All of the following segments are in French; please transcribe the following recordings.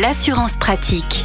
L'assurance pratique.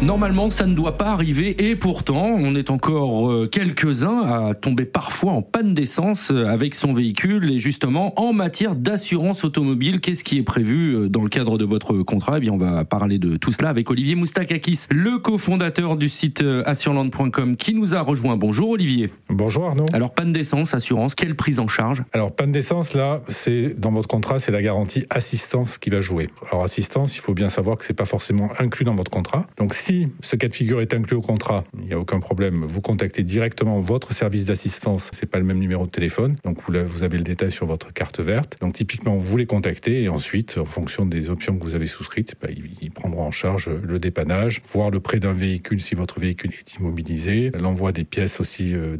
Normalement, ça ne doit pas arriver et pourtant, on est encore euh, quelques-uns à tomber parfois en panne d'essence euh, avec son véhicule et justement en matière d'assurance automobile, qu'est-ce qui est prévu euh, dans le cadre de votre contrat? Eh bien, on va parler de tout cela avec Olivier Moustakakis, le cofondateur du site assureland.com qui nous a rejoint. Bonjour Olivier. Bonjour Arnaud. Alors, panne d'essence, assurance, quelle prise en charge? Alors, panne d'essence, là, c'est dans votre contrat, c'est la garantie assistance qui va jouer. Alors, assistance, il faut bien savoir que c'est pas forcément inclus dans votre contrat. Donc, si ce cas de figure est inclus au contrat, il n'y a aucun problème. Vous contactez directement votre service d'assistance. C'est pas le même numéro de téléphone. Donc, vous avez le détail sur votre carte verte. Donc, typiquement, vous les contactez et ensuite, en fonction des options que vous avez souscrites, bah, ils prendront en charge le dépannage, voire le prêt d'un véhicule si votre véhicule est immobilisé, l'envoi des pièces aussi euh,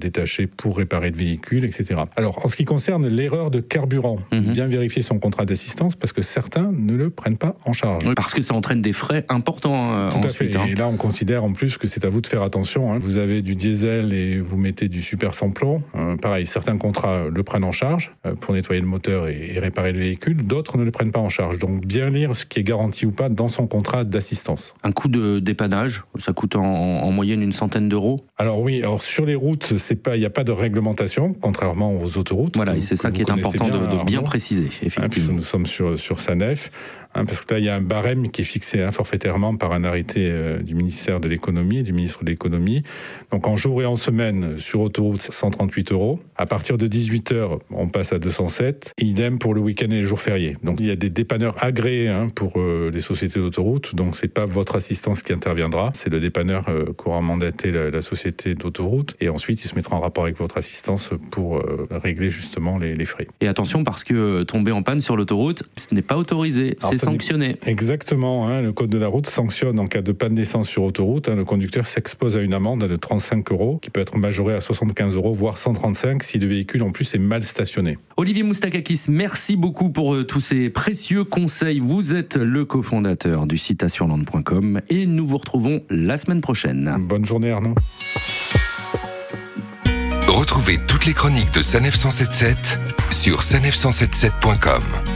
pour réparer le véhicule, etc. Alors, en ce qui concerne l'erreur de carburant, mhm. bien vérifier son contrat d'assistance parce que certains ne le prennent pas en charge. parce que ça entraîne des frais importants euh, Tout ensuite. À fait. Hein on considère en plus que c'est à vous de faire attention. Hein. Vous avez du diesel et vous mettez du super samplon. Euh, pareil, certains contrats le prennent en charge euh, pour nettoyer le moteur et, réparer le véhicule. D'autres ne le prennent pas en charge. Donc bien lire ce qui est garanti ou pas dans son contrat d'assistance. Un coût de dépannage, ça coûte en, moyenne une centaine d'euros Alors oui, alors sur les routes, c'est pas, il n'y a pas de réglementation, contrairement aux autoroutes. Voilà, et c'est ça qui est important de, bien préciser, hein, effectivement. nous sommes sur, sur SANEF. Hein, parce que là, il y a un barème qui est fixé hein, forfaitairement par un arrêté euh, du ministère de l'économie, du ministre de l'économie. Donc en jour et en semaine, sur autoroute, 138 euros. À partir de 18 heures, on passe à 207. idem pour le week-end et les jours fériés. Donc il y a des dépanneurs agréés hein, pour euh, les sociétés d'autoroute. Donc c'est pas votre assistance qui interviendra, c'est le dépanneur euh, qu'aura mandaté la, la société d'autoroute. Et ensuite, il se mettra en rapport avec votre assistance pour régler justement les, les, frais. Et attention parce que tomber en panne sur l'autoroute, ce n'est pas autorisé sanctionné. Exactement. Hein, le code de la route sanctionne en cas de panne d'essence sur autoroute. Hein, le conducteur s'expose à une amende de 35 euros qui peut être majorée à 75 euros, voire 135 si le véhicule en plus est mal stationné. Olivier Moustakakis, merci beaucoup pour euh, tous ces précieux conseils. Vous êtes le cofondateur du site assureland.com et nous vous retrouvons la semaine prochaine. Bonne journée Arnaud. Retrouvez toutes les chroniques de Sanef 177 sur sanef177.com.